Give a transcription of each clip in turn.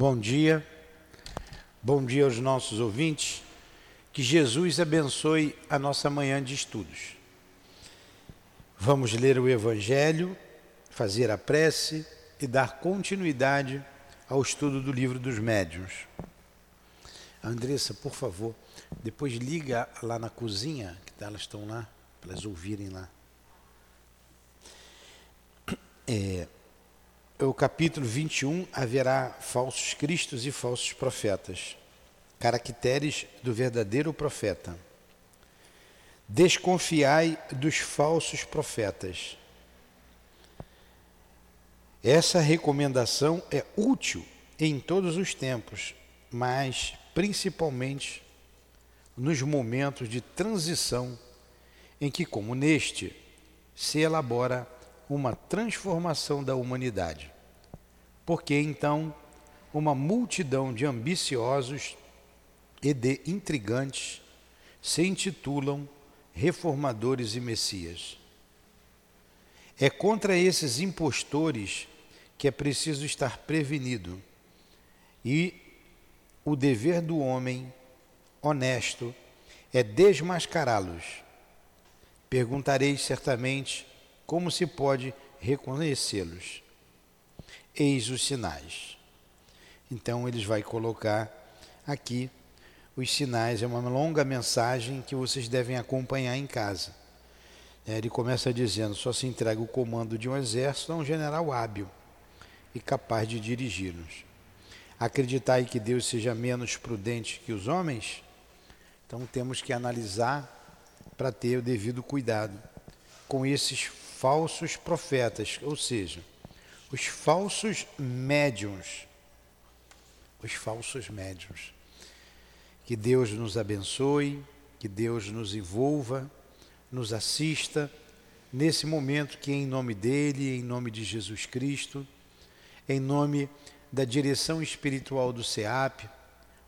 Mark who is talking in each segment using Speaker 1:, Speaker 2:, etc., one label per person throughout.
Speaker 1: Bom dia, bom dia aos nossos ouvintes. Que Jesus abençoe a nossa manhã de estudos. Vamos ler o Evangelho, fazer a prece e dar continuidade ao estudo do livro dos médiuns. Andressa, por favor, depois liga lá na cozinha, que elas estão lá, para elas ouvirem lá. É, o capítulo 21 haverá falsos cristos e falsos profetas. Caracteres do verdadeiro profeta. Desconfiai dos falsos profetas. Essa recomendação é útil em todos os tempos, mas principalmente nos momentos de transição em que, como neste, se elabora uma transformação da humanidade. Porque então uma multidão de ambiciosos e de intrigantes se intitulam reformadores e messias. É contra esses impostores que é preciso estar prevenido. E o dever do homem honesto é desmascará-los. Perguntareis certamente como se pode reconhecê-los? Eis os sinais. Então eles vai colocar aqui os sinais, é uma longa mensagem que vocês devem acompanhar em casa. É, ele começa dizendo: só se entrega o comando de um exército a um general hábil e capaz de dirigi-los. Acreditai que Deus seja menos prudente que os homens? Então temos que analisar para ter o devido cuidado com esses falsos profetas, ou seja, os falsos médiums. Os falsos médiums. Que Deus nos abençoe, que Deus nos envolva, nos assista nesse momento que, em nome dele, em nome de Jesus Cristo, em nome da direção espiritual do SEAP,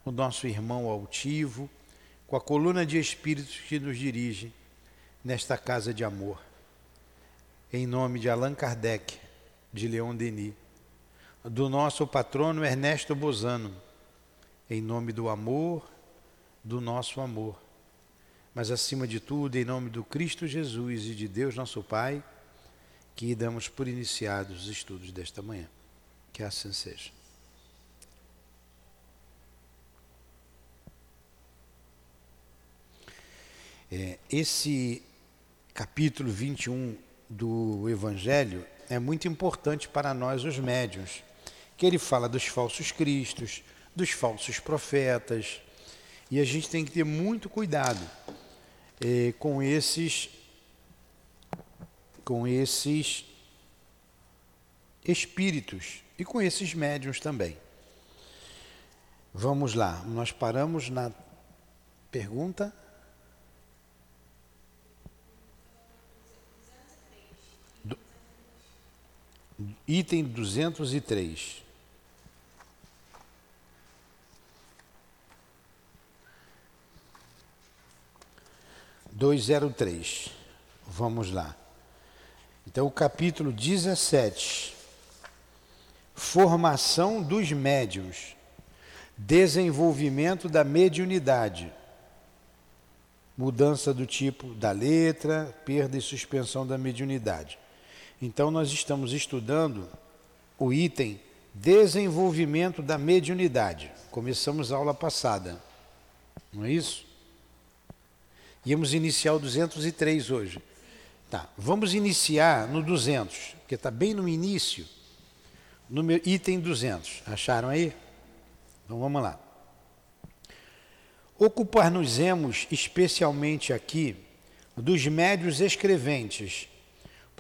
Speaker 1: o nosso irmão altivo, com a coluna de espíritos que nos dirige nesta casa de amor em nome de Allan Kardec, de Leon Denis, do nosso patrono Ernesto Bozano, em nome do amor, do nosso amor, mas acima de tudo, em nome do Cristo Jesus e de Deus nosso Pai, que damos por iniciados os estudos desta manhã. Que assim seja. É, esse capítulo 21 do Evangelho é muito importante para nós, os médiuns, que ele fala dos falsos cristos, dos falsos profetas, e a gente tem que ter muito cuidado eh, com esses com esses espíritos e com esses médiuns também. Vamos lá, nós paramos na pergunta Item 203. Dois zero três. Vamos lá. Então, o capítulo 17. Formação dos médiuns. Desenvolvimento da mediunidade. Mudança do tipo da letra, perda e suspensão da mediunidade. Então, nós estamos estudando o item desenvolvimento da mediunidade. Começamos a aula passada, não é isso? Íamos iniciar o 203 hoje. Tá, vamos iniciar no 200, porque está bem no início, no item 200. Acharam aí? Então vamos lá. Ocupar-nos-emos especialmente aqui dos médios escreventes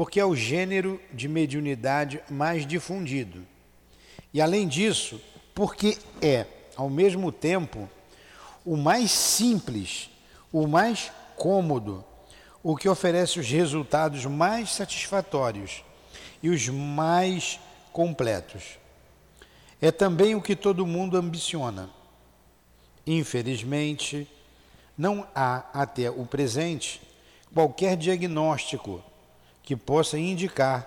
Speaker 1: porque é o gênero de mediunidade mais difundido. E além disso, porque é, ao mesmo tempo, o mais simples, o mais cômodo, o que oferece os resultados mais satisfatórios e os mais completos. É também o que todo mundo ambiciona. Infelizmente, não há até o presente qualquer diagnóstico que possa indicar,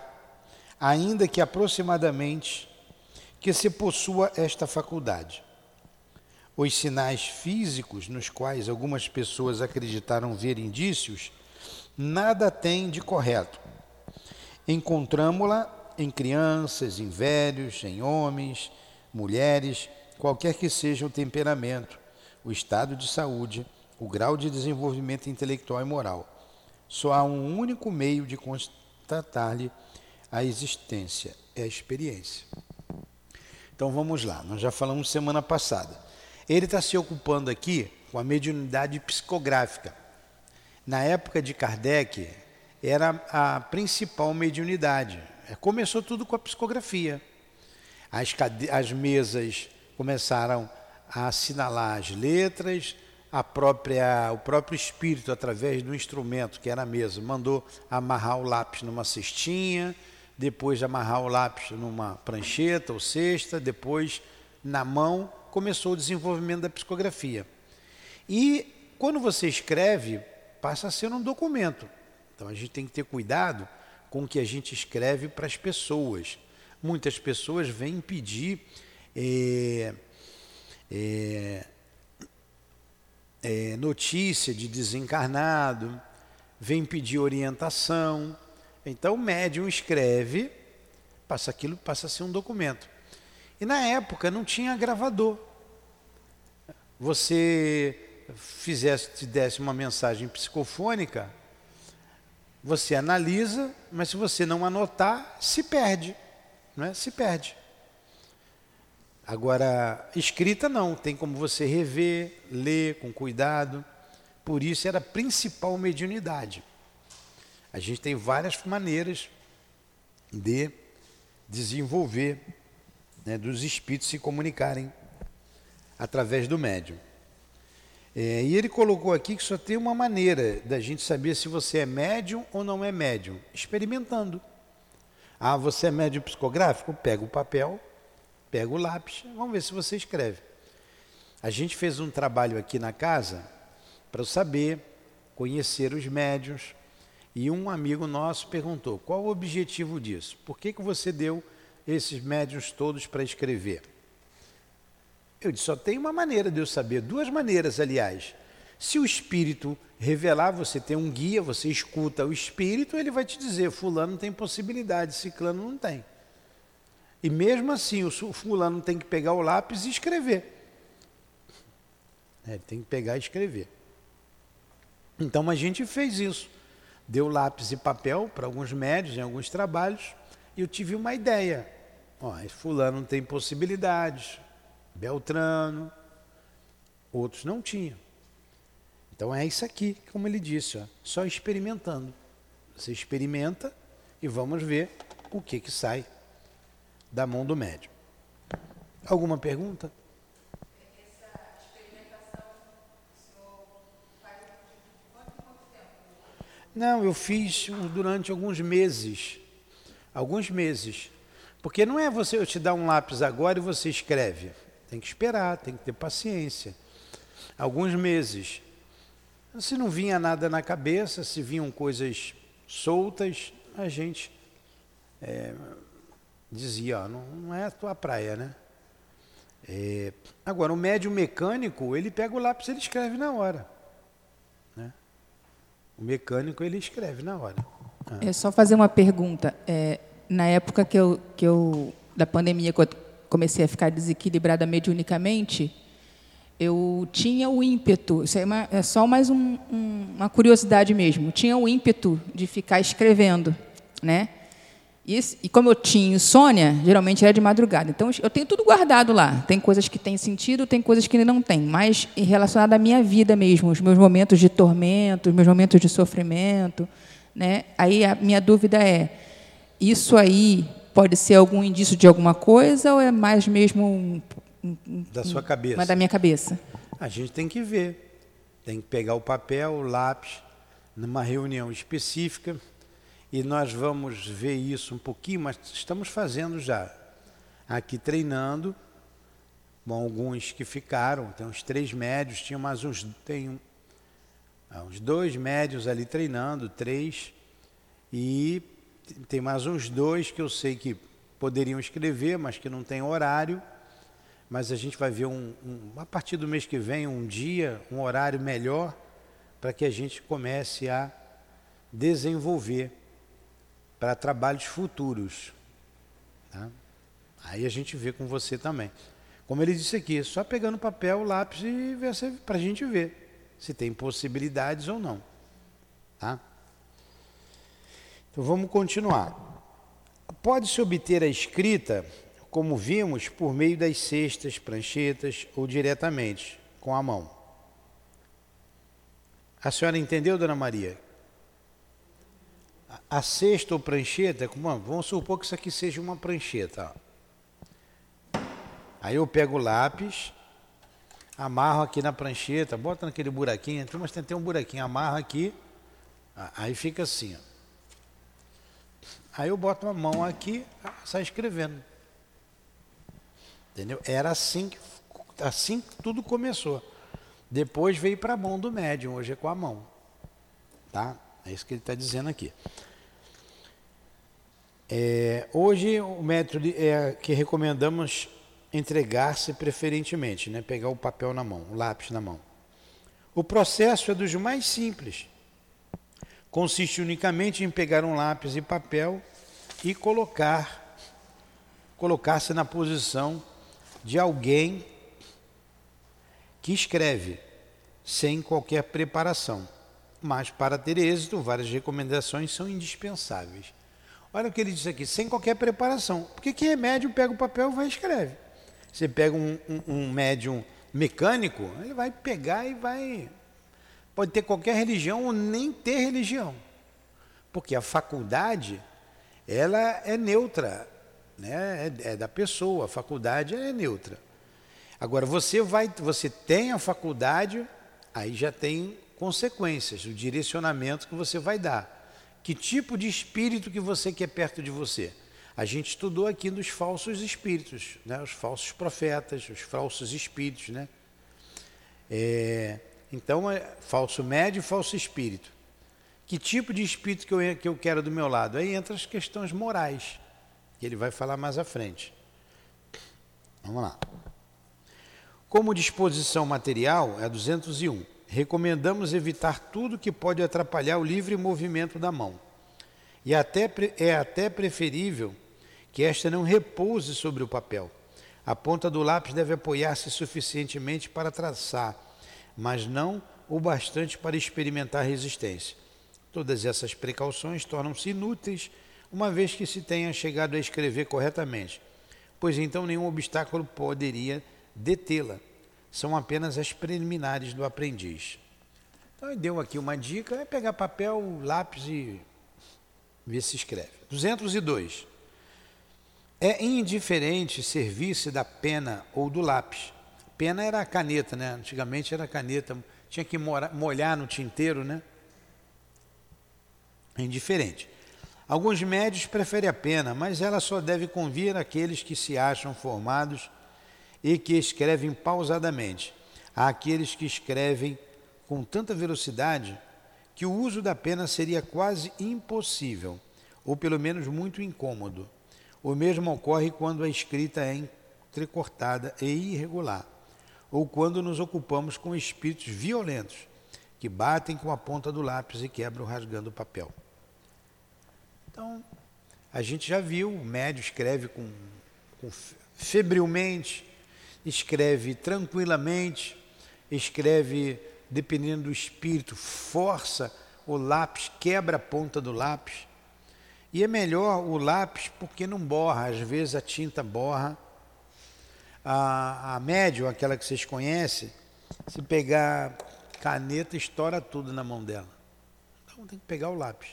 Speaker 1: ainda que aproximadamente, que se possua esta faculdade. Os sinais físicos nos quais algumas pessoas acreditaram ver indícios nada tem de correto. Encontramos-la em crianças, em velhos, em homens, mulheres, qualquer que seja o temperamento, o estado de saúde, o grau de desenvolvimento intelectual e moral. Só há um único meio de constatar-lhe a existência, é a experiência. Então vamos lá, nós já falamos semana passada. Ele está se ocupando aqui com a mediunidade psicográfica. Na época de Kardec, era a principal mediunidade. Começou tudo com a psicografia. As, as mesas começaram a assinalar as letras, a própria, o próprio espírito, através do instrumento que era a mesa, mandou amarrar o lápis numa cestinha, depois amarrar o lápis numa prancheta ou cesta, depois na mão, começou o desenvolvimento da psicografia. E quando você escreve, passa a ser um documento. Então a gente tem que ter cuidado com o que a gente escreve para as pessoas. Muitas pessoas vêm pedir é, é, é, notícia de desencarnado, vem pedir orientação. Então o médium escreve, passa aquilo, passa a ser um documento. E na época não tinha gravador. Você fizesse, te desse uma mensagem psicofônica, você analisa, mas se você não anotar, se perde, não é? Se perde. Agora, escrita não, tem como você rever, ler com cuidado. Por isso era a principal mediunidade. A gente tem várias maneiras de desenvolver, né, dos espíritos se comunicarem através do médium. É, e ele colocou aqui que só tem uma maneira da gente saber se você é médium ou não é médium, experimentando. Ah, você é médium psicográfico? Pega o papel, pega o lápis, vamos ver se você escreve. A gente fez um trabalho aqui na casa para saber, conhecer os médiums, e um amigo nosso perguntou: qual o objetivo disso? Por que, que você deu esses médiums todos para escrever? Eu disse: só tem uma maneira de eu saber, duas maneiras, aliás. Se o espírito revelar, você tem um guia, você escuta o espírito, ele vai te dizer: Fulano tem possibilidade, Ciclano não tem. E mesmo assim, o fulano tem que pegar o lápis e escrever. É, ele tem que pegar e escrever. Então a gente fez isso. Deu lápis e papel para alguns médios em alguns trabalhos e eu tive uma ideia. Ó, fulano tem possibilidades, Beltrano, outros não tinham. Então é isso aqui, como ele disse, ó, só experimentando. Você experimenta e vamos ver o que que sai da mão do médium. Alguma pergunta? Não, eu fiz durante alguns meses. Alguns meses. Porque não é você eu te dar um lápis agora e você escreve. Tem que esperar, tem que ter paciência. Alguns meses. Se não vinha nada na cabeça, se vinham coisas soltas, a gente é, dizia, ó, não, não é a tua praia, né? É, agora, o médium mecânico, ele pega o lápis e ele escreve na hora. Né? O mecânico, ele escreve na hora.
Speaker 2: Ah. É só fazer uma pergunta. É, na época que eu, que eu, da pandemia, que eu comecei a ficar desequilibrada mediunicamente, eu tinha o ímpeto, isso é, uma, é só mais um, um, uma curiosidade mesmo, tinha o ímpeto de ficar escrevendo, né? E, e, como eu tinha insônia, geralmente era de madrugada. Então, eu tenho tudo guardado lá. Tem coisas que têm sentido, tem coisas que não têm. Mas relacionado à minha vida mesmo, os meus momentos de tormento, os meus momentos de sofrimento. Né? Aí a minha dúvida é, isso aí pode ser algum indício de alguma coisa ou é mais mesmo um,
Speaker 1: um, da sua cabeça?
Speaker 2: Uma da minha cabeça.
Speaker 1: A gente tem que ver. Tem que pegar o papel, o lápis, numa reunião específica, e nós vamos ver isso um pouquinho, mas estamos fazendo já. Aqui treinando, bom, alguns que ficaram, tem uns três médios, tinha mais uns, tem ah, uns dois médios ali treinando, três, e tem mais uns dois que eu sei que poderiam escrever, mas que não tem horário. Mas a gente vai ver um, um, a partir do mês que vem um dia, um horário melhor para que a gente comece a desenvolver para trabalhos futuros. Tá? Aí a gente vê com você também. Como ele disse aqui, só pegando papel, lápis e para a gente ver se tem possibilidades ou não. Tá? Então vamos continuar. Pode-se obter a escrita, como vimos, por meio das cestas, pranchetas ou diretamente, com a mão. A senhora entendeu, dona Maria? A cesta ou prancheta, vamos supor que isso aqui seja uma prancheta. Aí eu pego o lápis, amarro aqui na prancheta, bota naquele buraquinho, mas tem um buraquinho, amarro aqui, aí fica assim. Ó. Aí eu boto uma mão aqui, sai escrevendo. Entendeu? Era assim que, assim que tudo começou. Depois veio para a mão do médium, hoje é com a mão. Tá? É isso que ele está dizendo aqui. É, hoje o método é que recomendamos entregar-se preferentemente, né? pegar o papel na mão, o lápis na mão. O processo é dos mais simples consiste unicamente em pegar um lápis e papel e colocar colocar-se na posição de alguém que escreve sem qualquer preparação. Mas para ter êxito, várias recomendações são indispensáveis. Olha o que ele diz aqui, sem qualquer preparação. Porque quem é médium pega o papel e vai e escreve. Você pega um, um, um médium mecânico, ele vai pegar e vai Pode ter qualquer religião ou nem ter religião. Porque a faculdade, ela é neutra, né? é, é da pessoa, a faculdade é neutra. Agora, você vai, você tem a faculdade, aí já tem consequências, o direcionamento que você vai dar. Que tipo de espírito que você quer perto de você? A gente estudou aqui nos falsos espíritos, né? os falsos profetas, os falsos espíritos. Né? É, então, é falso médio e falso espírito. Que tipo de espírito que eu, que eu quero do meu lado? Aí entra as questões morais, que ele vai falar mais à frente. Vamos lá. Como disposição material, é 201. Recomendamos evitar tudo que pode atrapalhar o livre movimento da mão. E até, é até preferível que esta não repouse sobre o papel. A ponta do lápis deve apoiar-se suficientemente para traçar mas não o bastante para experimentar resistência. Todas essas precauções tornam-se inúteis uma vez que se tenha chegado a escrever corretamente, pois então nenhum obstáculo poderia detê-la. São apenas as preliminares do aprendiz. Então ele deu aqui uma dica, é pegar papel, lápis e ver se escreve. 202. É indiferente servir-se da pena ou do lápis, Pena era a caneta, né? Antigamente era caneta, tinha que molhar no tinteiro, né? É indiferente. Alguns médios preferem a pena, mas ela só deve convir àqueles que se acham formados e que escrevem pausadamente. Há aqueles que escrevem com tanta velocidade que o uso da pena seria quase impossível, ou pelo menos muito incômodo. O mesmo ocorre quando a escrita é entrecortada e irregular ou quando nos ocupamos com espíritos violentos que batem com a ponta do lápis e quebram rasgando o papel. Então, a gente já viu, o médio escreve com, com febrilmente, escreve tranquilamente, escreve dependendo do espírito, força o lápis, quebra a ponta do lápis. E é melhor o lápis porque não borra, às vezes a tinta borra a, a médium, aquela que vocês conhecem, se pegar caneta, estoura tudo na mão dela. Então tem que pegar o lápis.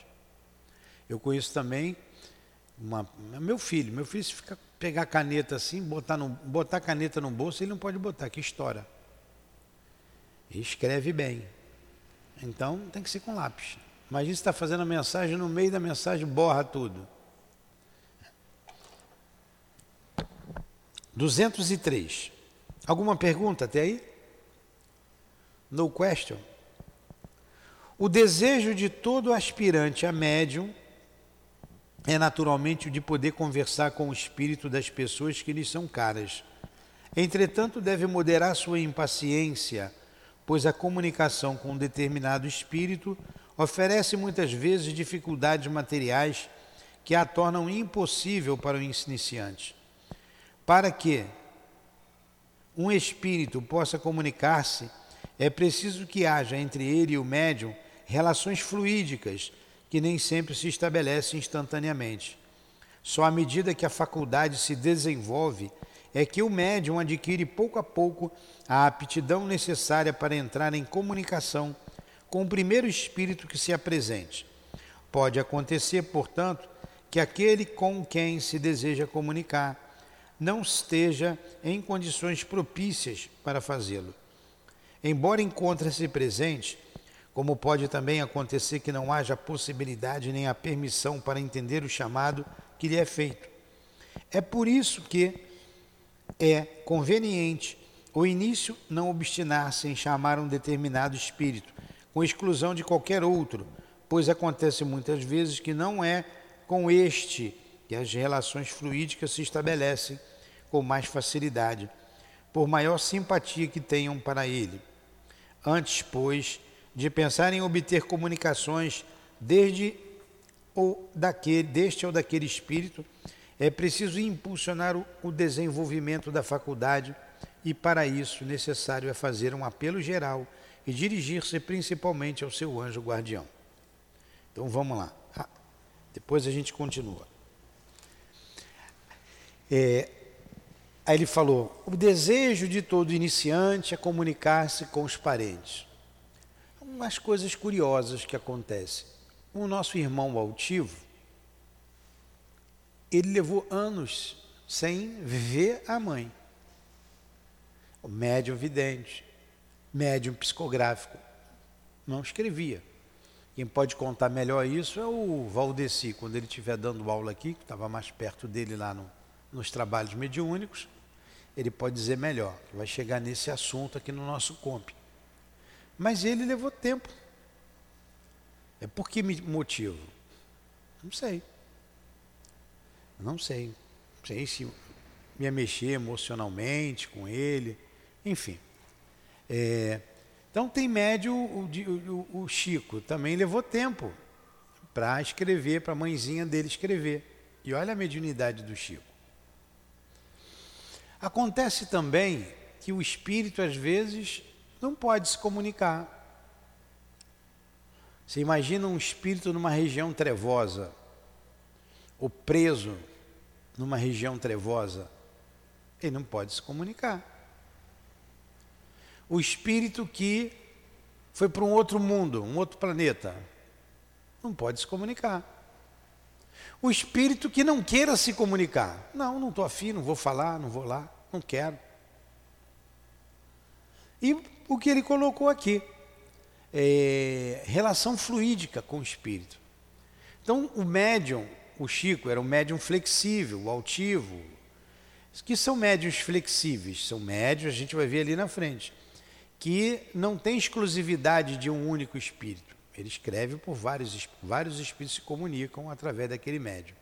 Speaker 1: Eu conheço também uma, meu filho. Meu filho, se ficar, pegar caneta assim, botar, no, botar caneta no bolso, ele não pode botar, que estoura. E escreve bem. Então tem que ser com lápis. Imagina se está fazendo a mensagem, no meio da mensagem borra tudo. 203. Alguma pergunta até aí? No question. O desejo de todo aspirante a médium é naturalmente o de poder conversar com o espírito das pessoas que lhes são caras. Entretanto, deve moderar sua impaciência, pois a comunicação com um determinado espírito oferece muitas vezes dificuldades materiais que a tornam impossível para o iniciante. Para que um espírito possa comunicar-se, é preciso que haja entre ele e o médium relações fluídicas que nem sempre se estabelecem instantaneamente. Só à medida que a faculdade se desenvolve é que o médium adquire pouco a pouco a aptidão necessária para entrar em comunicação com o primeiro espírito que se apresente. Pode acontecer, portanto, que aquele com quem se deseja comunicar não esteja em condições propícias para fazê-lo. Embora encontre-se presente, como pode também acontecer que não haja possibilidade nem a permissão para entender o chamado que lhe é feito. É por isso que é conveniente o início não obstinar-se em chamar um determinado espírito, com exclusão de qualquer outro, pois acontece muitas vezes que não é com este que as relações fluídicas se estabelecem com mais facilidade, por maior simpatia que tenham para ele. Antes, pois, de pensar em obter comunicações desde ou daquele, deste ou daquele espírito, é preciso impulsionar o, o desenvolvimento da faculdade e, para isso, necessário é fazer um apelo geral e dirigir-se principalmente ao seu anjo guardião. Então vamos lá. Ah, depois a gente continua. É, aí ele falou: o desejo de todo iniciante é comunicar-se com os parentes umas coisas curiosas que acontecem. O nosso irmão altivo, ele levou anos sem ver a mãe. O médium vidente, médium psicográfico, não escrevia. Quem pode contar melhor isso é o Valdeci, quando ele estiver dando aula aqui, que estava mais perto dele lá no, nos trabalhos mediúnicos, ele pode dizer melhor, vai chegar nesse assunto aqui no nosso comp. Mas ele levou tempo. É por que motivo? Não sei. Não sei. Não sei se ia mexer emocionalmente com ele. Enfim. É, então tem médio o, o, o Chico, também levou tempo para escrever, para a mãezinha dele escrever. E olha a mediunidade do Chico. Acontece também que o espírito, às vezes, não pode se comunicar. Você imagina um espírito numa região trevosa, ou preso numa região trevosa, ele não pode se comunicar. O espírito que foi para um outro mundo, um outro planeta, não pode se comunicar. O espírito que não queira se comunicar, não, não estou afim, não vou falar, não vou lá, não quero. E o que ele colocou aqui. É, relação fluídica com o espírito. Então, o médium, o Chico, era um médium flexível, altivo. Que são médiums flexíveis? São médios, a gente vai ver ali na frente, que não tem exclusividade de um único espírito. Ele escreve por vários, vários espíritos se comunicam através daquele médium.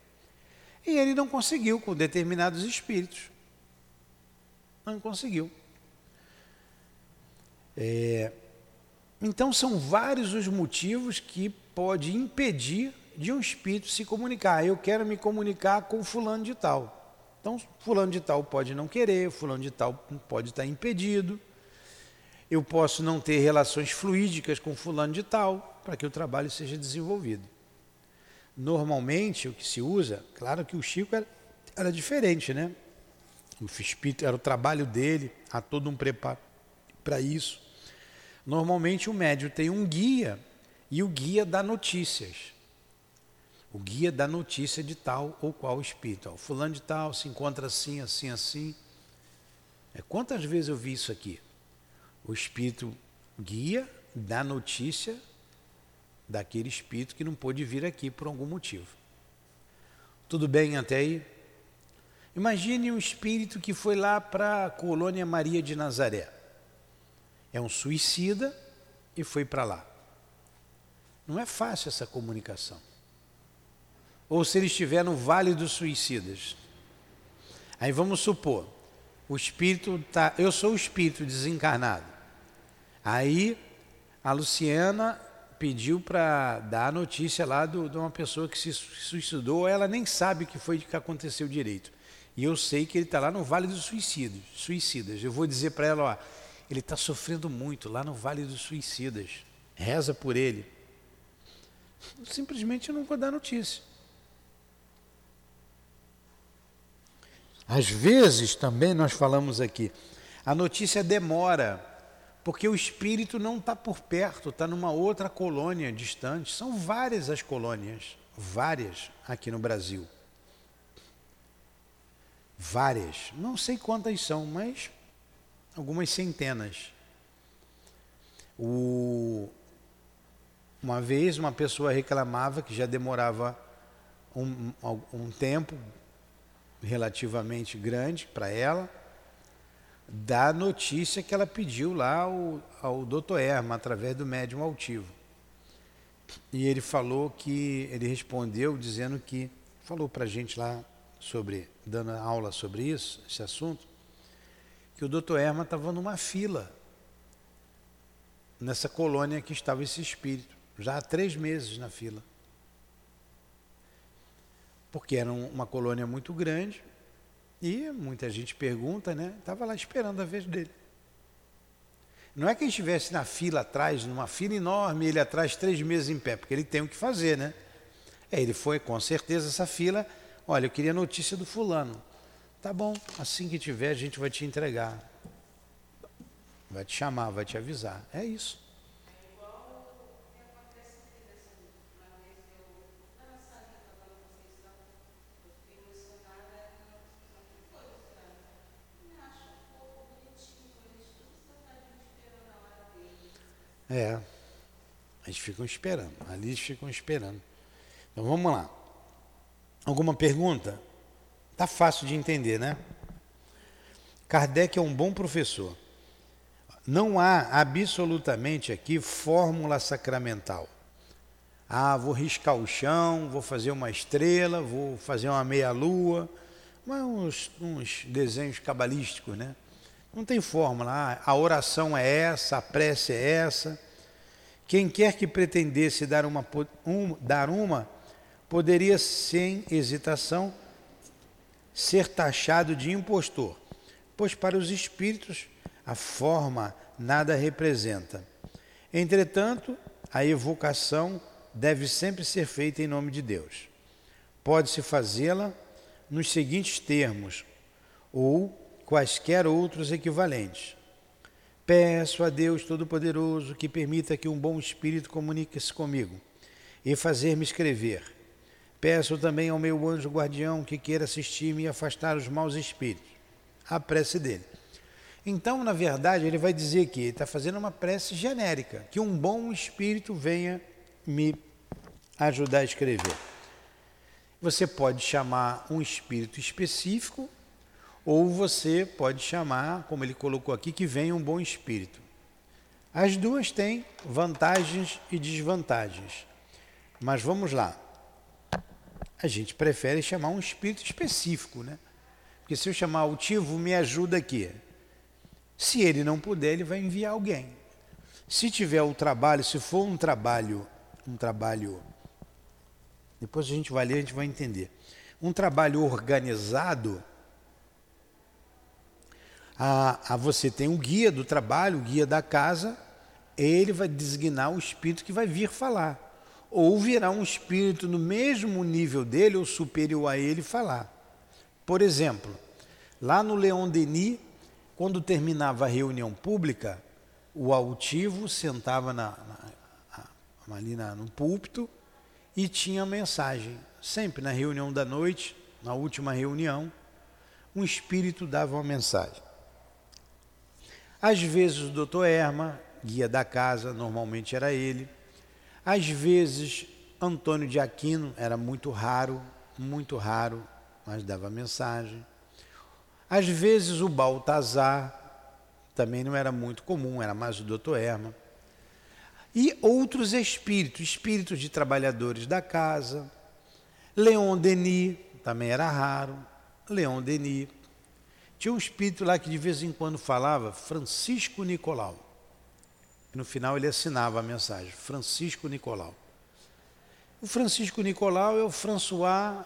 Speaker 1: E ele não conseguiu com determinados espíritos. Não conseguiu. É, então são vários os motivos que pode impedir de um espírito se comunicar. Eu quero me comunicar com fulano de tal. Então, fulano de tal pode não querer, fulano de tal pode estar impedido. Eu posso não ter relações fluídicas com fulano de tal para que o trabalho seja desenvolvido. Normalmente, o que se usa, claro que o Chico era, era diferente, né? O espírito era o trabalho dele, há todo um preparo para isso. Normalmente o médium tem um guia e o guia dá notícias. O guia dá notícia de tal ou qual espírito. O fulano de tal se encontra assim, assim, assim. É, quantas vezes eu vi isso aqui? O espírito guia dá notícia daquele espírito que não pôde vir aqui por algum motivo. Tudo bem até aí? Imagine um espírito que foi lá para a colônia Maria de Nazaré é um suicida e foi para lá. Não é fácil essa comunicação. ou se ele estiver no vale dos suicidas. Aí vamos supor, o espírito tá, eu sou o espírito desencarnado. Aí a Luciana pediu para dar a notícia lá do, de uma pessoa que se suicidou, ela nem sabe o que foi que aconteceu direito. E eu sei que ele está lá no Vale dos Suicidas. Suicidas. Eu vou dizer para ela, ó, ele está sofrendo muito lá no Vale dos Suicidas. Reza por ele. Simplesmente não vou dar notícia. Às vezes também nós falamos aqui, a notícia demora, porque o espírito não está por perto, está numa outra colônia distante. São várias as colônias, várias aqui no Brasil. Várias. Não sei quantas são, mas algumas centenas. O... Uma vez uma pessoa reclamava que já demorava um, um tempo relativamente grande para ela, da notícia que ela pediu lá ao, ao doutor Erma, através do médium altivo. E ele falou que, ele respondeu dizendo que, falou para a gente lá sobre, dando aula sobre isso, esse assunto, que o doutor Erma estava numa fila, nessa colônia que estava esse espírito, já há três meses na fila porque era uma colônia muito grande e muita gente pergunta, né? Estava lá esperando a vez dele. Não é que ele estivesse na fila atrás, numa fila enorme, ele atrás três meses em pé, porque ele tem o que fazer, né? É, ele foi com certeza essa fila. Olha, eu queria notícia do fulano. Tá bom, assim que tiver a gente vai te entregar. Vai te chamar, vai te avisar. É isso. É. Eles ficam esperando. Ali eles ficam esperando. Então vamos lá. Alguma pergunta? Tá fácil de entender, né? Kardec é um bom professor. Não há absolutamente aqui fórmula sacramental. Ah, vou riscar o chão, vou fazer uma estrela, vou fazer uma meia-lua, uns, uns desenhos cabalísticos, né? Não tem fórmula. Ah, a oração é essa, a prece é essa. Quem quer que pretendesse dar uma, um, dar uma poderia, sem hesitação, ser taxado de impostor, pois para os espíritos a forma nada representa. Entretanto, a evocação deve sempre ser feita em nome de Deus. Pode-se fazê-la nos seguintes termos, ou quaisquer outros equivalentes. Peço a Deus Todo-Poderoso que permita que um bom espírito comunique-se comigo e fazer-me escrever. Peço também ao meu anjo guardião que queira assistir-me e afastar os maus espíritos. A prece dele. Então, na verdade, ele vai dizer que está fazendo uma prece genérica, que um bom espírito venha me ajudar a escrever. Você pode chamar um espírito específico ou você pode chamar, como ele colocou aqui, que venha um bom espírito. As duas têm vantagens e desvantagens. Mas vamos lá. A gente prefere chamar um espírito específico, né? Porque se eu chamar o Tivo, me ajuda aqui. Se ele não puder, ele vai enviar alguém. Se tiver o trabalho, se for um trabalho, um trabalho, depois a gente vai ler, a gente vai entender. Um trabalho organizado, a, a você tem um guia do trabalho, o guia da casa, ele vai designar o espírito que vai vir falar. Ou virá um espírito no mesmo nível dele ou superior a ele falar. Por exemplo, lá no Leon Denis, quando terminava a reunião pública, o altivo sentava na, na, ali na, no púlpito e tinha mensagem. Sempre na reunião da noite, na última reunião, um espírito dava uma mensagem. Às vezes o doutor Erma, guia da casa, normalmente era ele. Às vezes Antônio de Aquino, era muito raro, muito raro, mas dava mensagem. Às vezes o Baltazar, também não era muito comum, era mais o doutor Erma. E outros espíritos, espíritos de trabalhadores da casa. Leon Denis também era raro. Leon Denis. Tinha um espírito lá que de vez em quando falava, Francisco Nicolau. No final ele assinava a mensagem, Francisco Nicolau. O Francisco Nicolau é o François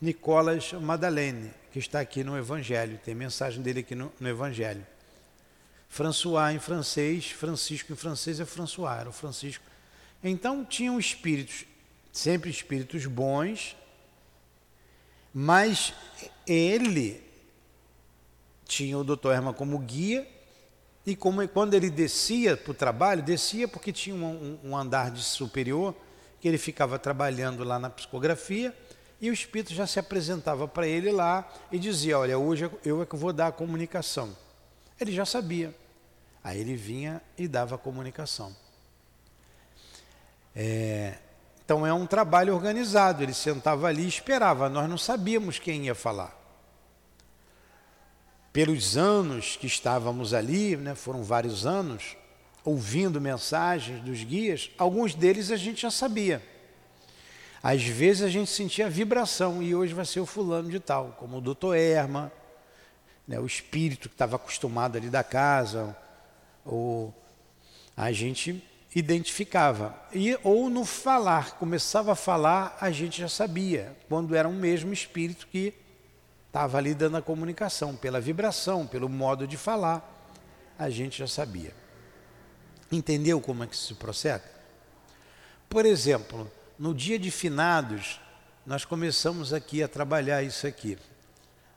Speaker 1: Nicolas Madalene, que está aqui no Evangelho, tem mensagem dele aqui no, no Evangelho. François em francês, Francisco em francês é François, era o Francisco. Então tinham espíritos, sempre espíritos bons, mas ele tinha o doutor Herman como guia, e como quando ele descia para o trabalho, descia porque tinha um, um andar de superior, que ele ficava trabalhando lá na psicografia, e o espírito já se apresentava para ele lá e dizia: Olha, hoje eu é que vou dar a comunicação. Ele já sabia. Aí ele vinha e dava a comunicação. É, então é um trabalho organizado. Ele sentava ali e esperava. Nós não sabíamos quem ia falar. Pelos anos que estávamos ali, né, foram vários anos, ouvindo mensagens dos guias, alguns deles a gente já sabia. Às vezes a gente sentia vibração e hoje vai ser o fulano de tal, como o doutor Erma, né, o espírito que estava acostumado ali da casa, ou a gente identificava. E, ou no falar, começava a falar, a gente já sabia, quando era um mesmo espírito que estava ali dando a comunicação, pela vibração, pelo modo de falar, a gente já sabia. Entendeu como é que se procede? Por exemplo, no dia de finados, nós começamos aqui a trabalhar isso aqui.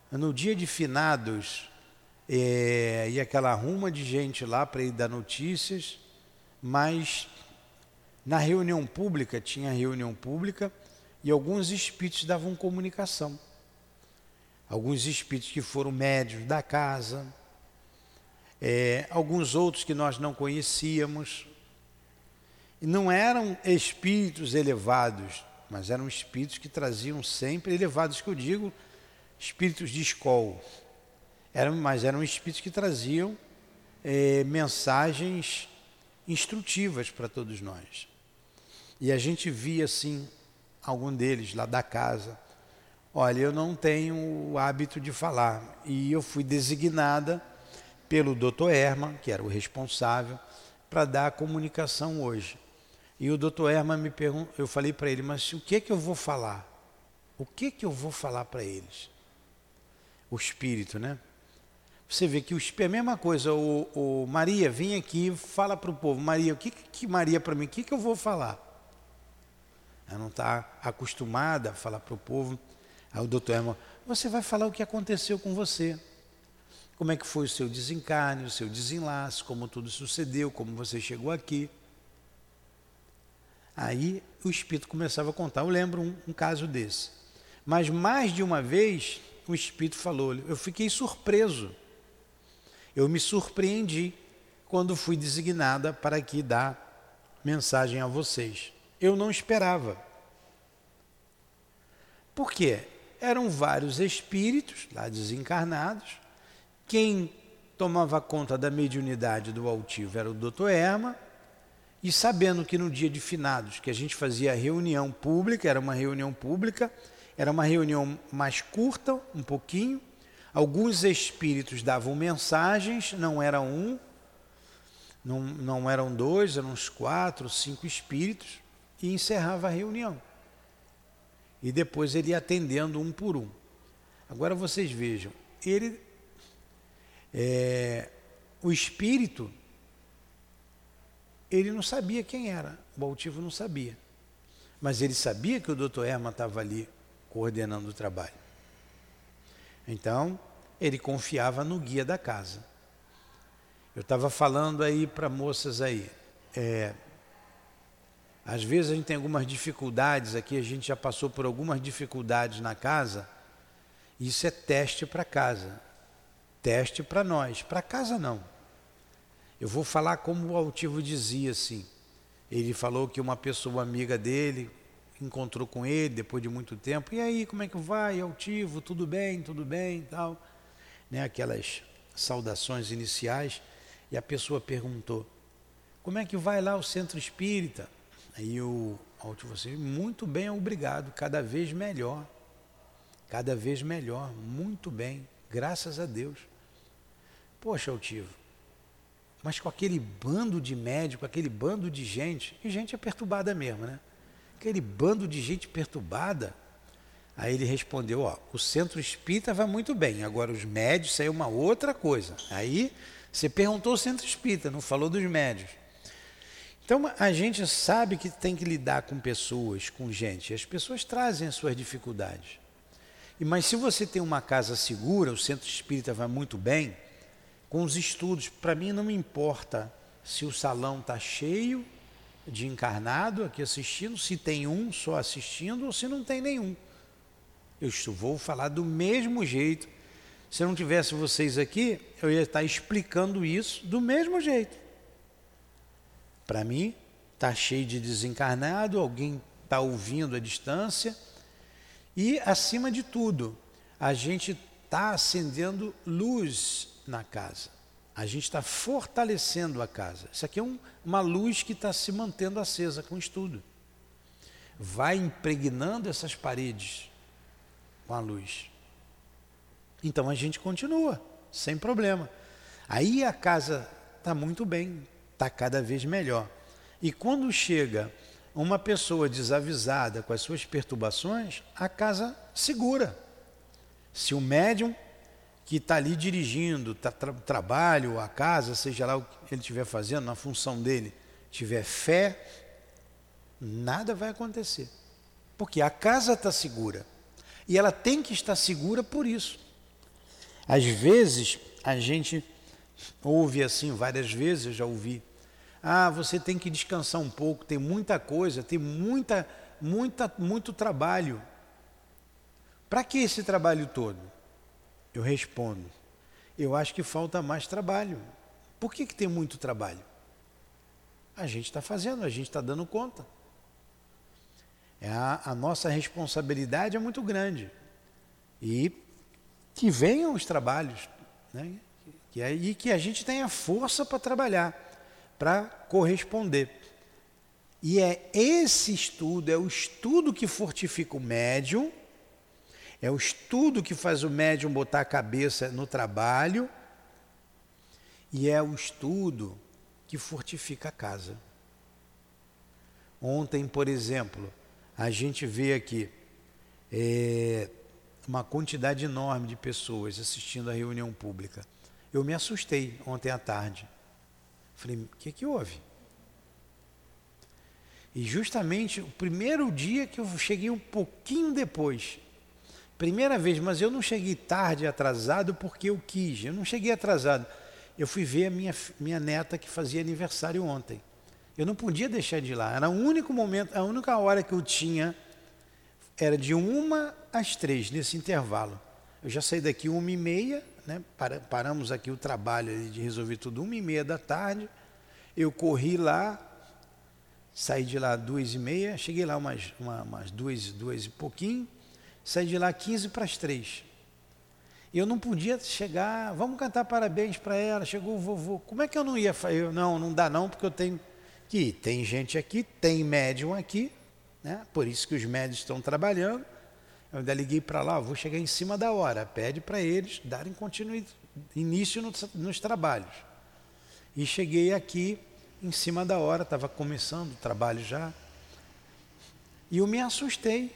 Speaker 1: No dia de finados, é, e aquela ruma de gente lá para ir dar notícias, mas na reunião pública, tinha reunião pública, e alguns espíritos davam comunicação. Alguns espíritos que foram médios da casa, é, alguns outros que nós não conhecíamos, e não eram espíritos elevados, mas eram espíritos que traziam sempre elevados, que eu digo, espíritos de escola. Eram, mas eram espíritos que traziam é, mensagens instrutivas para todos nós. E a gente via assim, algum deles lá da casa. Olha, eu não tenho o hábito de falar. E eu fui designada pelo Dr. Herman, que era o responsável, para dar a comunicação hoje. E o doutor Herman me perguntou, eu falei para ele, mas o que que eu vou falar? O que que eu vou falar para eles? O espírito, né? Você vê que o espírito é a mesma coisa. O, o Maria, vem aqui fala para o povo. Maria, o que que Maria para mim? O que que eu vou falar? Ela não está acostumada a falar para o povo. Aí o doutor Herman, você vai falar o que aconteceu com você. Como é que foi o seu desencarne, o seu desenlace, como tudo sucedeu, como você chegou aqui. Aí o espírito começava a contar. Eu lembro um, um caso desse. Mas mais de uma vez o espírito falou, eu fiquei surpreso. Eu me surpreendi quando fui designada para aqui dar mensagem a vocês. Eu não esperava. Por quê? Eram vários espíritos lá desencarnados. Quem tomava conta da mediunidade do altivo era o doutor Erma e sabendo que no dia de finados, que a gente fazia reunião pública, era uma reunião pública, era uma reunião mais curta, um pouquinho, alguns espíritos davam mensagens, não era um, não, não eram dois, eram uns quatro, cinco espíritos, e encerrava a reunião. E depois ele ia atendendo um por um. Agora vocês vejam, ele, é, o espírito ele não sabia quem era, o altivo não sabia. Mas ele sabia que o doutor Herman estava ali coordenando o trabalho. Então, ele confiava no guia da casa. Eu estava falando aí para moças aí, é, às vezes a gente tem algumas dificuldades aqui, a gente já passou por algumas dificuldades na casa, isso é teste para casa, teste para nós, para casa não. Eu vou falar como o altivo dizia assim. Ele falou que uma pessoa amiga dele encontrou com ele depois de muito tempo. E aí, como é que vai, altivo? Tudo bem, tudo bem, tal. Né, aquelas saudações iniciais. E a pessoa perguntou: "Como é que vai lá o centro espírita?" Aí o Altivo assim, muito bem, obrigado, cada vez melhor. Cada vez melhor, muito bem, graças a Deus. Poxa, Altivo, mas com aquele bando de médico, aquele bando de gente, e gente é perturbada mesmo, né? Aquele bando de gente perturbada. Aí ele respondeu, ó, o centro espírita vai muito bem, agora os médios, isso aí é uma outra coisa. Aí você perguntou o centro espírita, não falou dos médios. Então a gente sabe que tem que lidar com pessoas, com gente. As pessoas trazem as suas dificuldades. E mas se você tem uma casa segura, o centro espírita vai muito bem, com os estudos, para mim não me importa se o salão está cheio de encarnado aqui assistindo, se tem um só assistindo ou se não tem nenhum. Eu vou falar do mesmo jeito. Se não tivesse vocês aqui, eu ia estar explicando isso do mesmo jeito. Para mim, está cheio de desencarnado, alguém está ouvindo à distância. E, acima de tudo, a gente está acendendo luz na casa. A gente está fortalecendo a casa. Isso aqui é um, uma luz que está se mantendo acesa com o estudo. Vai impregnando essas paredes com a luz. Então a gente continua, sem problema. Aí a casa está muito bem, está cada vez melhor. E quando chega uma pessoa desavisada com as suas perturbações, a casa segura. Se o médium que está ali dirigindo, tá, tra trabalho, a casa, seja lá o que ele estiver fazendo, na função dele, tiver fé, nada vai acontecer. Porque a casa está segura. E ela tem que estar segura por isso. Às vezes, a gente ouve assim, várias vezes eu já ouvi ah, você tem que descansar um pouco, tem muita coisa, tem muita, muita, muito trabalho. Para que esse trabalho todo? Eu respondo, eu acho que falta mais trabalho. Por que, que tem muito trabalho? A gente está fazendo, a gente está dando conta. É a, a nossa responsabilidade é muito grande. E que venham os trabalhos, né? e que a gente tenha força para trabalhar para corresponder. E é esse estudo, é o estudo que fortifica o médium, é o estudo que faz o médium botar a cabeça no trabalho, e é o estudo que fortifica a casa. Ontem, por exemplo, a gente vê aqui é, uma quantidade enorme de pessoas assistindo a reunião pública. Eu me assustei ontem à tarde. Falei, o que, que houve? E justamente o primeiro dia que eu cheguei um pouquinho depois, primeira vez, mas eu não cheguei tarde, atrasado, porque eu quis, eu não cheguei atrasado. Eu fui ver a minha, minha neta que fazia aniversário ontem. Eu não podia deixar de ir lá, era o único momento, a única hora que eu tinha era de uma às três, nesse intervalo. Eu já saí daqui uma e meia, né? paramos aqui o trabalho de resolver tudo uma e meia da tarde. Eu corri lá, saí de lá duas e meia, cheguei lá umas, uma, umas duas, duas e pouquinho, saí de lá quinze para as três. Eu não podia chegar, vamos cantar parabéns para ela, chegou o vovô. Como é que eu não ia fazer? Não, não dá não, porque eu tenho que tem gente aqui, tem médium aqui, né? Por isso que os médios estão trabalhando. Eu ainda liguei para lá, vou chegar em cima da hora, pede para eles darem continuidade, início nos, nos trabalhos. E cheguei aqui em cima da hora, estava começando o trabalho já. E eu me assustei.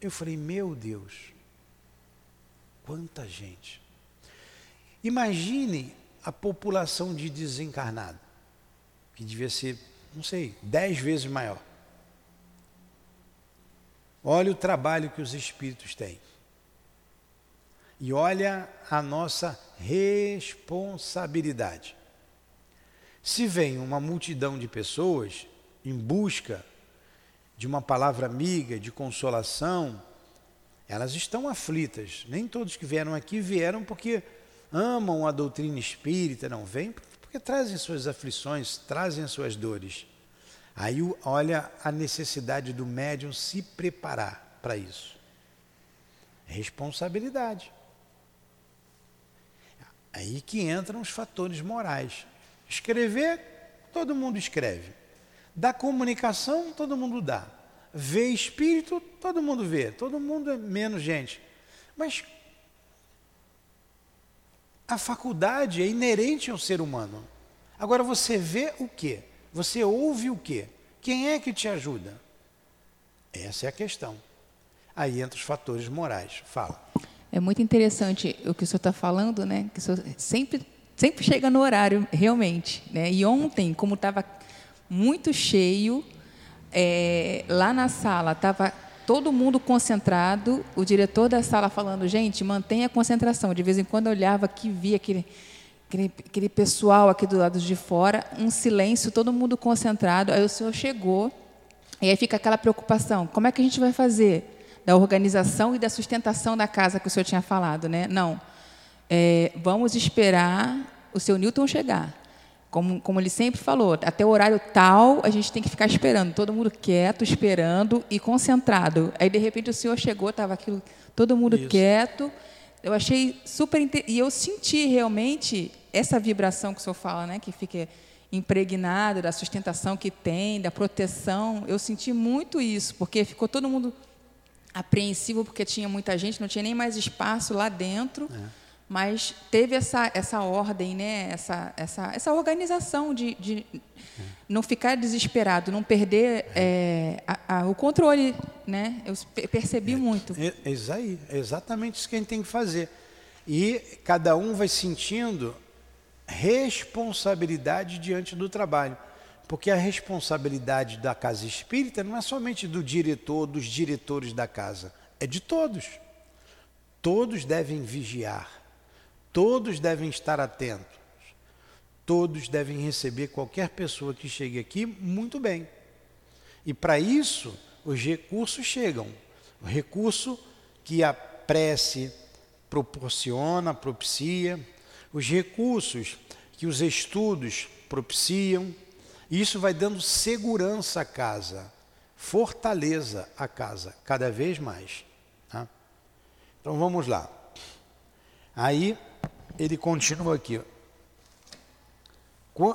Speaker 1: Eu falei, meu Deus, quanta gente. Imagine a população de desencarnado, que devia ser, não sei, dez vezes maior. Olha o trabalho que os espíritos têm. E olha a nossa responsabilidade. Se vem uma multidão de pessoas em busca de uma palavra amiga, de consolação, elas estão aflitas. Nem todos que vieram aqui vieram porque amam a doutrina espírita, não vêm porque trazem suas aflições, trazem suas dores. Aí olha a necessidade do médium se preparar para isso. Responsabilidade. Aí que entram os fatores morais. Escrever, todo mundo escreve. Da comunicação, todo mundo dá. Vê espírito, todo mundo vê. Todo mundo é menos gente. Mas a faculdade é inerente ao ser humano. Agora você vê o quê? Você ouve o quê? Quem é que te ajuda? Essa é a questão. Aí entra os fatores morais. Fala.
Speaker 2: É muito interessante o que o senhor está falando, né? Que o senhor sempre, sempre chega no horário, realmente. Né? E ontem, como estava muito cheio, é, lá na sala estava todo mundo concentrado, o diretor da sala falando, gente, mantenha a concentração. De vez em quando eu olhava aqui, via aquele, aquele, aquele pessoal aqui do lado de fora, um silêncio, todo mundo concentrado. Aí o senhor chegou, e aí fica aquela preocupação: como é que a gente vai fazer? Da organização e da sustentação da casa que o senhor tinha falado, né? Não. É, vamos esperar o seu Newton chegar. Como, como ele sempre falou, até o horário tal, a gente tem que ficar esperando, todo mundo quieto, esperando e concentrado. Aí, de repente, o senhor chegou, estava aquilo, todo mundo Isso. quieto. Eu achei super. E eu senti realmente essa vibração que o senhor fala, né? que fica impregnado da sustentação que tem, da proteção. Eu senti muito isso, porque ficou todo mundo apreensivo, porque tinha muita gente, não tinha nem mais espaço lá dentro. É mas teve essa, essa ordem, né? essa, essa, essa organização de, de não ficar desesperado, não perder é, a, a, o controle. Né? Eu percebi
Speaker 1: é,
Speaker 2: muito.
Speaker 1: É, é, isso aí, é exatamente isso que a gente tem que fazer. E cada um vai sentindo responsabilidade diante do trabalho. Porque a responsabilidade da casa espírita não é somente do diretor, dos diretores da casa, é de todos. Todos devem vigiar Todos devem estar atentos. Todos devem receber qualquer pessoa que chegue aqui muito bem. E para isso, os recursos chegam. O recurso que a prece proporciona, propicia, os recursos que os estudos propiciam. Isso vai dando segurança à casa, fortaleza à casa, cada vez mais. Tá? Então vamos lá. Aí ele continua aqui.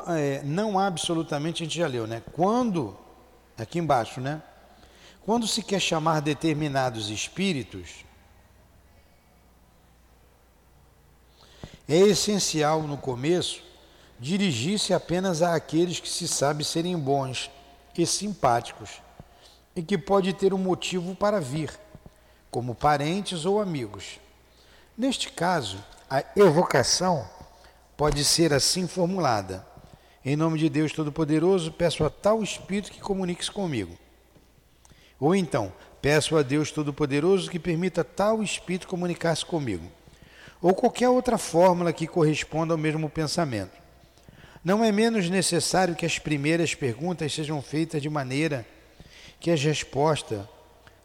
Speaker 1: É, não absolutamente, a gente já leu, né? Quando, aqui embaixo, né? Quando se quer chamar determinados espíritos, é essencial no começo dirigir-se apenas àqueles que se sabe serem bons e simpáticos e que pode ter um motivo para vir, como parentes ou amigos. Neste caso, a evocação pode ser assim formulada: Em nome de Deus Todo-Poderoso, peço a tal Espírito que comunique-se comigo. Ou então, peço a Deus Todo-Poderoso que permita tal Espírito comunicar-se comigo. Ou qualquer outra fórmula que corresponda ao mesmo pensamento. Não é menos necessário que as primeiras perguntas sejam feitas de maneira que a resposta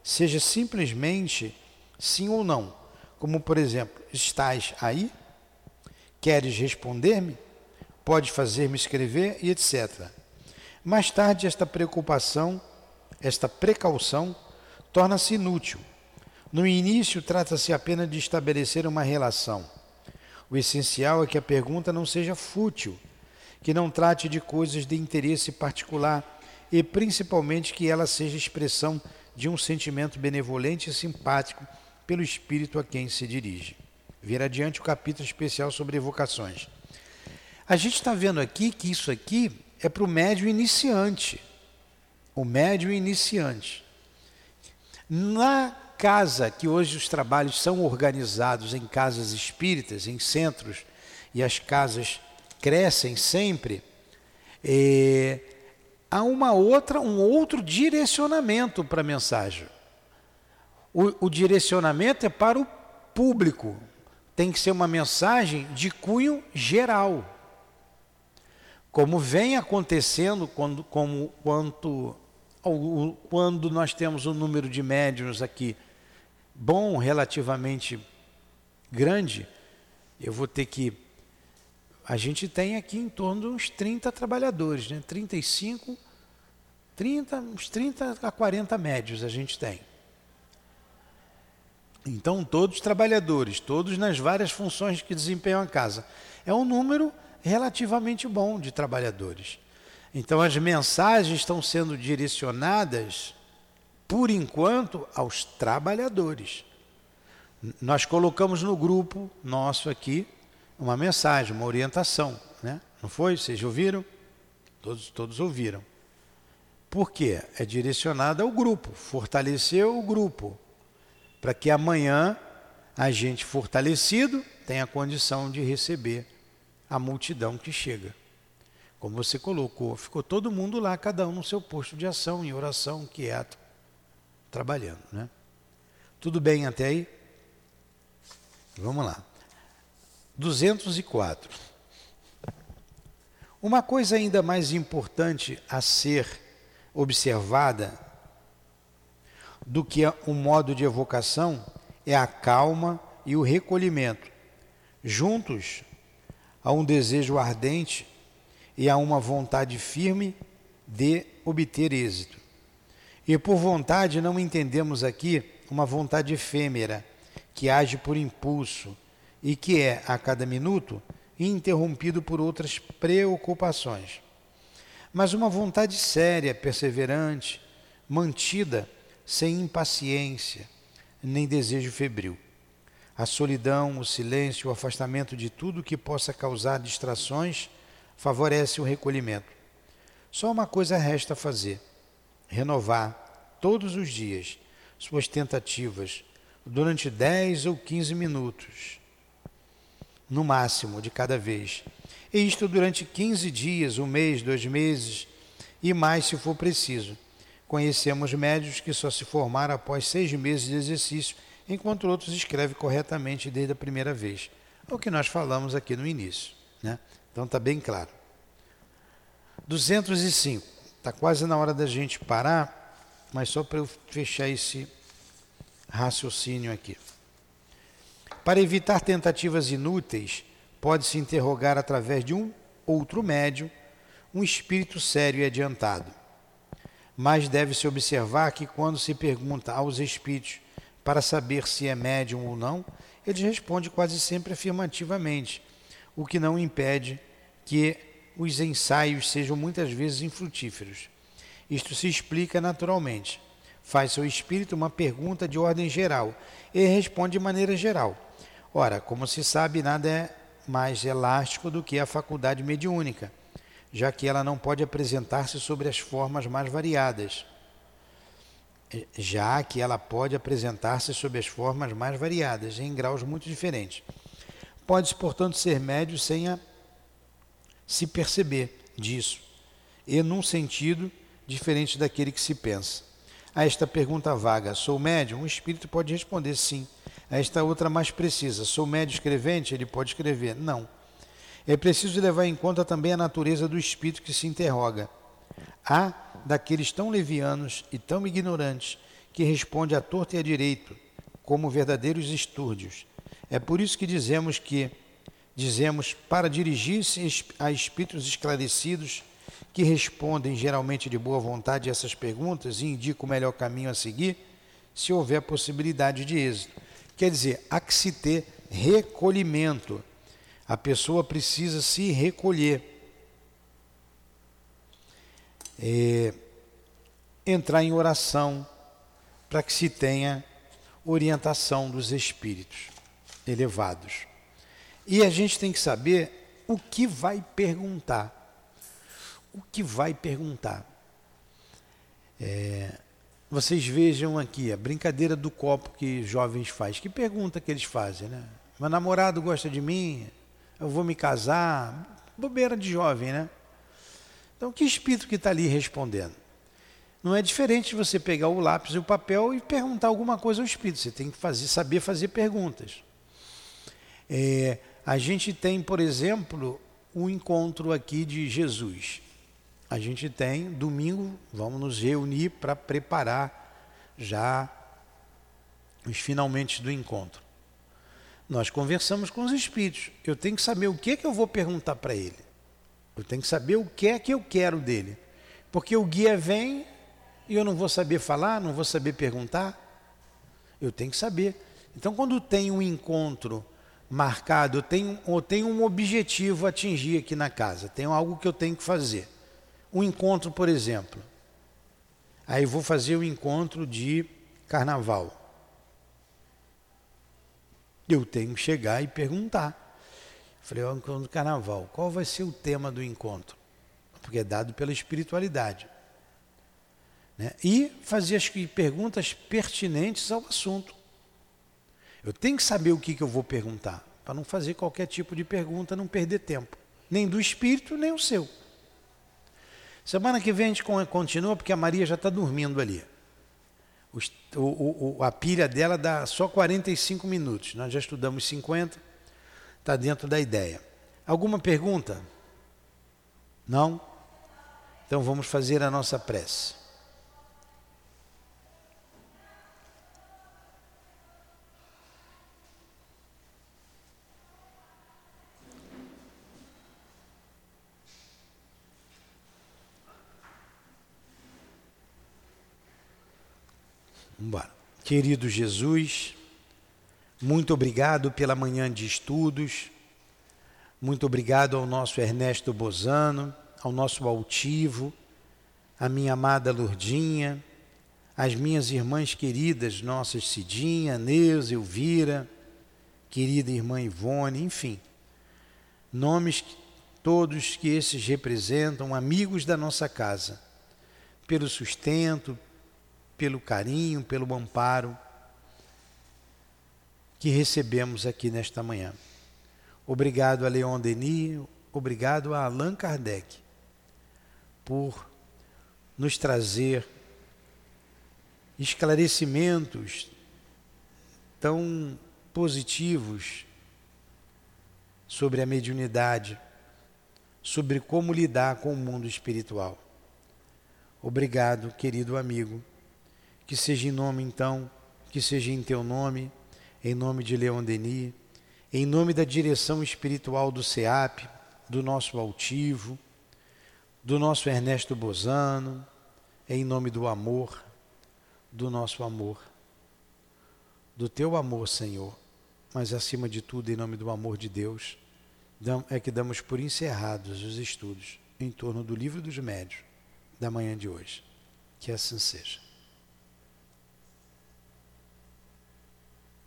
Speaker 1: seja simplesmente sim ou não como por exemplo, estás aí? Queres responder-me? Pode fazer-me escrever e etc. Mais tarde, esta preocupação, esta precaução, torna-se inútil. No início, trata-se apenas de estabelecer uma relação. O essencial é que a pergunta não seja fútil, que não trate de coisas de interesse particular e, principalmente, que ela seja expressão de um sentimento benevolente e simpático pelo Espírito a quem se dirige. Vir adiante o capítulo especial sobre evocações. A gente está vendo aqui que isso aqui é para o médio iniciante. O médio iniciante. Na casa que hoje os trabalhos são organizados em casas espíritas, em centros, e as casas crescem sempre, é, há uma outra, um outro direcionamento para a mensagem. O, o direcionamento é para o público. Tem que ser uma mensagem de cunho geral. Como vem acontecendo quando, como, quanto, quando nós temos um número de médiuns aqui bom, relativamente grande, eu vou ter que. A gente tem aqui em torno de uns 30 trabalhadores, né? 35, 30, uns 30 a 40 médios a gente tem. Então, todos trabalhadores, todos nas várias funções que desempenham a casa. É um número relativamente bom de trabalhadores. Então as mensagens estão sendo direcionadas, por enquanto, aos trabalhadores. Nós colocamos no grupo nosso aqui uma mensagem, uma orientação, né? Não foi? Vocês ouviram? Todos, todos ouviram. Por quê? É direcionada ao grupo, fortalecer o grupo, para que amanhã a gente fortalecido tenha condição de receber a multidão que chega. Como você colocou, ficou todo mundo lá, cada um no seu posto de ação, em oração, quieto, trabalhando. Né? Tudo bem até aí? Vamos lá. 204. Uma coisa ainda mais importante a ser observada do que o modo de evocação é a calma e o recolhimento, juntos a um desejo ardente e a uma vontade firme de obter êxito. E por vontade não entendemos aqui uma vontade efêmera, que age por impulso e que é, a cada minuto, interrompido por outras preocupações. Mas uma vontade séria, perseverante, mantida sem impaciência, nem desejo febril. A solidão, o silêncio, o afastamento de tudo que possa causar distrações favorece o recolhimento. Só uma coisa resta fazer: renovar todos os dias suas tentativas durante 10 ou 15 minutos, no máximo de cada vez. E isto durante 15 dias, um mês, dois meses e mais se for preciso. Conhecemos médios que só se formaram após seis meses de exercício, enquanto outros escrevem corretamente desde a primeira vez. É o que nós falamos aqui no início. Né? Então está bem claro. 205. Está quase na hora da gente parar, mas só para eu fechar esse raciocínio aqui. Para evitar tentativas inúteis, pode-se interrogar através de um outro médium um espírito sério e adiantado. Mas deve-se observar que quando se pergunta aos espíritos para saber se é médium ou não, eles respondem quase sempre afirmativamente, o que não impede que os ensaios sejam muitas vezes infrutíferos. Isto se explica naturalmente. Faz ao espírito uma pergunta de ordem geral e responde de maneira geral. Ora, como se sabe, nada é mais elástico do que a faculdade mediúnica, já que ela não pode apresentar-se sobre as formas mais variadas. Já que ela pode apresentar-se sob as formas mais variadas, em graus muito diferentes. Pode-se, portanto, ser médio sem a se perceber disso, e num sentido diferente daquele que se pensa. A esta pergunta vaga, sou médium? O espírito pode responder sim. A esta outra mais precisa, sou médium escrevente? Ele pode escrever não. É preciso levar em conta também a natureza do espírito que se interroga. Há daqueles tão levianos e tão ignorantes que responde à torta e à direito, como verdadeiros estúrdios. É por isso que dizemos que dizemos para dirigir-se a espíritos esclarecidos que respondem geralmente de boa vontade essas perguntas e indicam o melhor caminho a seguir, se houver possibilidade de êxito. Quer dizer, há que se ter recolhimento. A pessoa precisa se recolher. É, entrar em oração para que se tenha orientação dos espíritos elevados. E a gente tem que saber o que vai perguntar. O que vai perguntar. É, vocês vejam aqui a brincadeira do copo que jovens fazem. Que pergunta que eles fazem, né? Meu namorado gosta de mim? Eu vou me casar? Bobeira de jovem, né? Então, que espírito que está ali respondendo? Não é diferente de você pegar o lápis e o papel e perguntar alguma coisa ao espírito. Você tem que fazer, saber fazer perguntas. É, a gente tem, por exemplo, o encontro aqui de Jesus. A gente tem, domingo, vamos nos reunir para preparar já os finalmente do encontro. Nós conversamos com os espíritos. Eu tenho que saber o que, é que eu vou perguntar para ele. Eu tenho que saber o que é que eu quero dele. Porque o guia vem e eu não vou saber falar, não vou saber perguntar. Eu tenho que saber. Então, quando tem um encontro marcado, eu tenho, eu tenho um objetivo a atingir aqui na casa, tenho algo que eu tenho que fazer. um encontro, por exemplo. Aí vou fazer o um encontro de carnaval. Eu tenho que chegar e perguntar. Falei, o encontro do carnaval, qual vai ser o tema do encontro? Porque é dado pela espiritualidade. Né? E fazer as perguntas pertinentes ao assunto. Eu tenho que saber o que, que eu vou perguntar, para não fazer qualquer tipo de pergunta, não perder tempo. Nem do espírito, nem o seu. Semana que vem a gente continua, porque a Maria já está dormindo ali. O, o, a pilha dela dá só 45 minutos. Nós já estudamos 50, está dentro da ideia. Alguma pergunta? Não? Então vamos fazer a nossa prece. Vamos Querido Jesus, muito obrigado pela manhã de estudos, muito obrigado ao nosso Ernesto Bozano, ao nosso altivo, à minha amada Lurdinha, às minhas irmãs queridas, nossas Cidinha, Neuza, Elvira, querida irmã Ivone, enfim, nomes todos que esses representam, amigos da nossa casa, pelo sustento, pelo carinho, pelo amparo que recebemos aqui nesta manhã. Obrigado a Leon Denis, obrigado a Allan Kardec por nos trazer esclarecimentos tão positivos sobre a mediunidade, sobre como lidar com o mundo espiritual. Obrigado, querido amigo que seja em nome então, que seja em teu nome, em nome de Leon Denis, em nome da direção espiritual do SEAP, do nosso altivo, do nosso Ernesto Bozano, em nome do amor, do nosso amor, do teu amor, Senhor, mas acima de tudo, em nome do amor de Deus, é que damos por encerrados os estudos em torno do livro dos médios da manhã de hoje. Que assim seja.